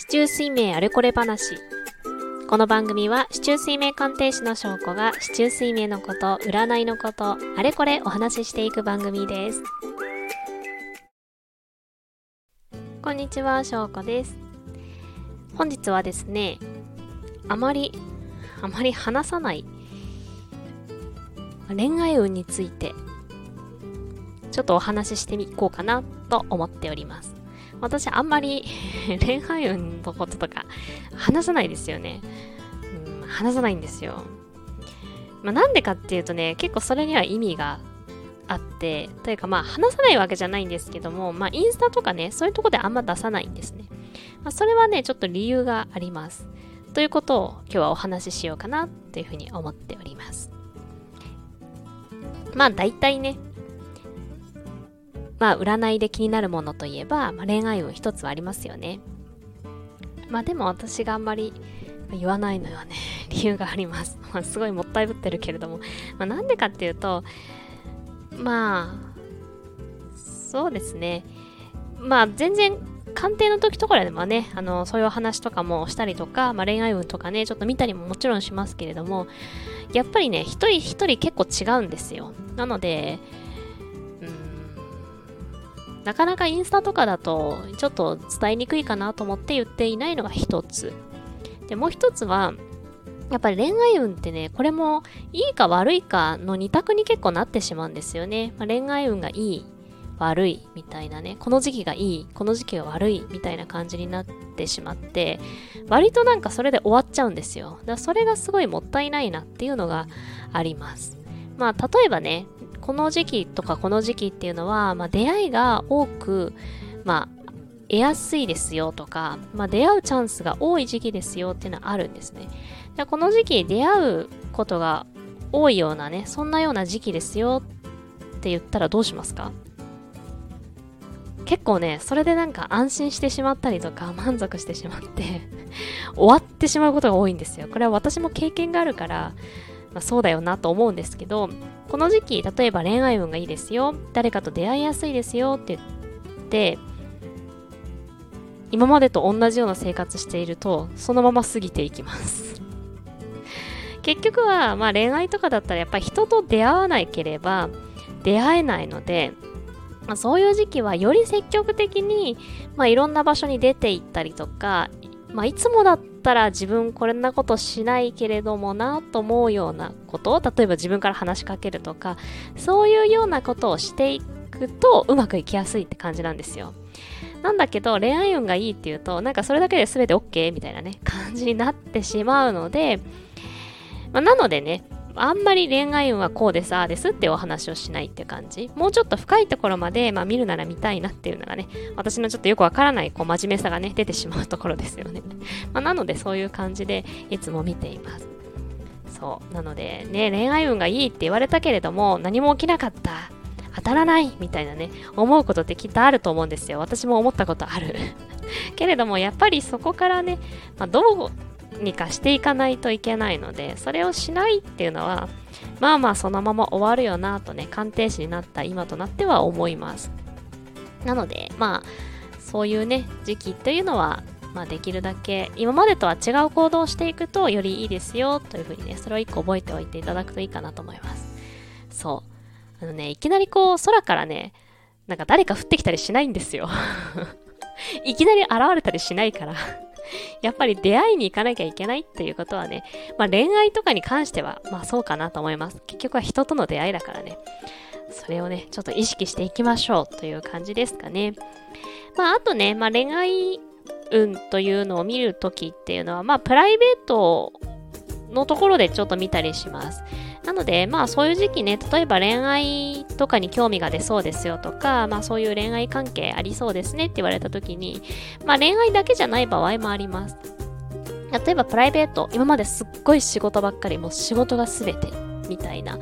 市中水明あれこれ話。この番組は、市中水明鑑定士の証拠が、市中水明のこと、占いのこと、あれこれお話ししていく番組です。こんにちは、証拠です。本日はですね、あまり、あまり話さない恋愛運について、ちょっとお話ししてみこうかなと思っております。私あんまり 恋愛運のこととか話さないですよね。うん、話さないんですよ。まあ、なんでかっていうとね、結構それには意味があって、というかまあ話さないわけじゃないんですけども、まあインスタとかね、そういうとこであんま出さないんですね。まあ、それはね、ちょっと理由があります。ということを今日はお話ししようかなというふうに思っております。まあ大体ね、まあ、占いで気になるものといえば、まあ、恋愛運一つはありますよね。まあ、でも私があんまり言わないのよね。理由があります。まあ、すごいもったいぶってるけれども。ま、なんでかっていうと、まあ、そうですね。まあ、全然、鑑定の時とかでもね、あの、そういう話とかもしたりとか、まあ、恋愛運とかね、ちょっと見たりももちろんしますけれども、やっぱりね、一人一人結構違うんですよ。なので、なかなかインスタとかだとちょっと伝えにくいかなと思って言っていないのが一つ。で、もう一つは、やっぱり恋愛運ってね、これもいいか悪いかの二択に結構なってしまうんですよね。まあ、恋愛運がいい、悪いみたいなね、この時期がいい、この時期が悪いみたいな感じになってしまって、割となんかそれで終わっちゃうんですよ。だからそれがすごいもったいないなっていうのがあります。まあ、例えばね、この時期とかこの時期っていうのは、まあ、出会いが多く、まあ、得やすいですよとか、まあ、出会うチャンスが多い時期ですよっていうのはあるんですね。でこの時期出会うことが多いようなね、そんなような時期ですよって言ったらどうしますか？結構ね、それでなんか安心してしまったりとか満足してしまって終わってしまうことが多いんですよ。これは私も経験があるから、まあ、そうだよなと思うんですけど、この時期、例えば恋愛運がいいですよ、誰かと出会いやすいですよって言って、今までと同じような生活していると、そのまま過ぎていきます。結局は、まあ恋愛とかだったらやっぱり人と出会わなければ出会えないので、まあ、そういう時期はより積極的に、まあ、いろんな場所に出て行ったりとか、まあ、いつもだっったら自分こんなことしないけれどもなと思うようなことを例えば自分から話しかけるとかそういうようなことをしていくとうまくいきやすいって感じなんですよ。なんだけど恋愛運がいいっていうとなんかそれだけで全て OK みたいなね感じになってしまうので、まあ、なのでねあんまり恋愛運はこうです、ああですってお話をしないって感じ。もうちょっと深いところまで、まあ、見るなら見たいなっていうのがね、私のちょっとよくわからないこう真面目さがね、出てしまうところですよね。まあ、なのでそういう感じでいつも見ています。そう。なのでね、恋愛運がいいって言われたけれども、何も起きなかった。当たらないみたいなね、思うことってきっとあると思うんですよ。私も思ったことある。けれども、やっぱりそこからね、まあ、どうにかしていかないといけないので、それをしないっていうのは、まあまあそのまま終わるよなとね、鑑定士になった今となっては思います。なので、まあ、そういうね、時期っていうのは、まあできるだけ、今までとは違う行動をしていくとよりいいですよというふうにね、それを一個覚えておいていただくといいかなと思います。そう。あのね、いきなりこう、空からね、なんか誰か降ってきたりしないんですよ。いきなり現れたりしないから やっぱり出会いに行かなきゃいけないっていうことはね、まあ恋愛とかに関しては、まあそうかなと思います。結局は人との出会いだからね。それをね、ちょっと意識していきましょうという感じですかね。まああとね、まあ恋愛運というのを見るときっていうのは、まあプライベートのところでちょっと見たりします。なので、まあそういう時期ね、例えば恋愛とかに興味が出そうですよとか、まあそういう恋愛関係ありそうですねって言われた時に、まあ恋愛だけじゃない場合もあります。例えばプライベート、今まですっごい仕事ばっかり、もう仕事が全てみたいな、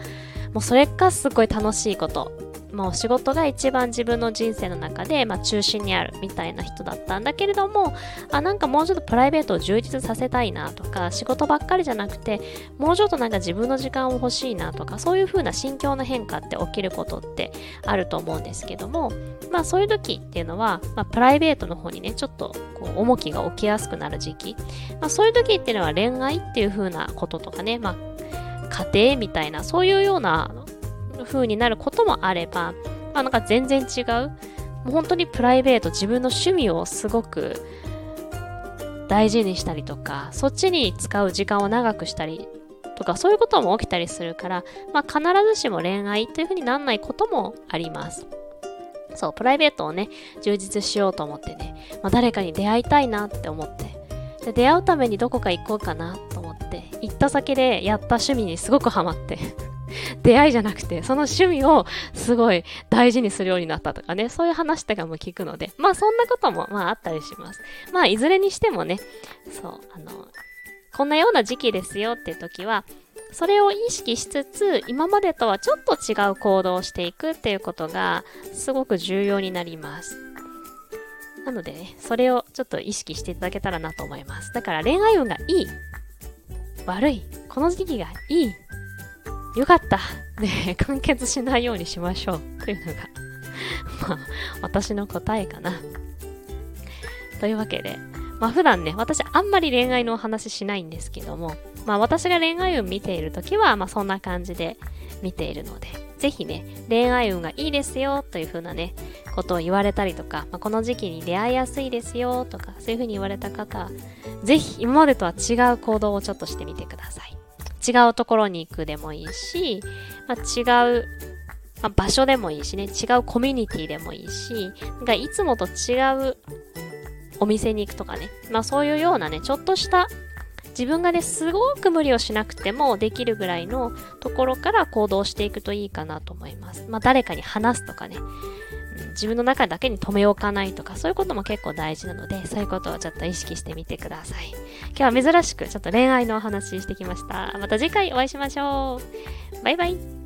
もうそれかすごい楽しいこともう仕事が一番自分の人生の中で、まあ、中心にあるみたいな人だったんだけれどもあなんかもうちょっとプライベートを充実させたいなとか仕事ばっかりじゃなくてもうちょっとなんか自分の時間を欲しいなとかそういう風な心境の変化って起きることってあると思うんですけどもまあそういう時っていうのは、まあ、プライベートの方にねちょっとこう重きが起きやすくなる時期、まあ、そういう時っていうのは恋愛っていう風なこととかね、まあ、家庭みたいなそういうような風になることもあれば、まあ、なんか全然違う。もう本当にプライベート、自分の趣味をすごく大事にしたりとか、そっちに使う時間を長くしたりとか、そういうことも起きたりするから、まあ、必ずしも恋愛というふうにならないこともあります。そう、プライベートをね、充実しようと思ってね、まあ、誰かに出会いたいなって思って、で出会うためにどこか行こうかなと思って、行った先でやった趣味にすごくハマって出会いじゃなくて、その趣味をすごい大事にするようになったとかね、そういう話とかも聞くので、まあそんなこともまああったりします。まあいずれにしてもね、そう、あの、こんなような時期ですよって時は、それを意識しつつ、今までとはちょっと違う行動をしていくっていうことがすごく重要になります。なのでね、それをちょっと意識していただけたらなと思います。だから恋愛運がいい、悪い、この時期がいいよかった。ね 完結しないようにしましょう。というのが まあ、私の答えかな。というわけで、まあ普段ね、私あんまり恋愛のお話ししないんですけども、まあ私が恋愛運見ているときは、まあそんな感じで見ているので、ぜひね、恋愛運がいいですよという風なね、ことを言われたりとか、まあ、この時期に出会いやすいですよとか、そういう風に言われた方は、ぜひ今までとは違う行動をちょっとしてみてください。違うところに行くでもいいし、まあ、違う、まあ、場所でもいいしね、違うコミュニティでもいいし、なんかいつもと違うお店に行くとかね、まあそういうようなね、ちょっとした自分がね、すごく無理をしなくてもできるぐらいのところから行動していくといいかなと思います。まあ誰かに話すとかね、自分の中だけに留め置かないとか、そういうことも結構大事なので、そういうことをちょっと意識してみてください。今日は珍しくちょっと恋愛のお話してきました。また次回お会いしましょう。バイバイ。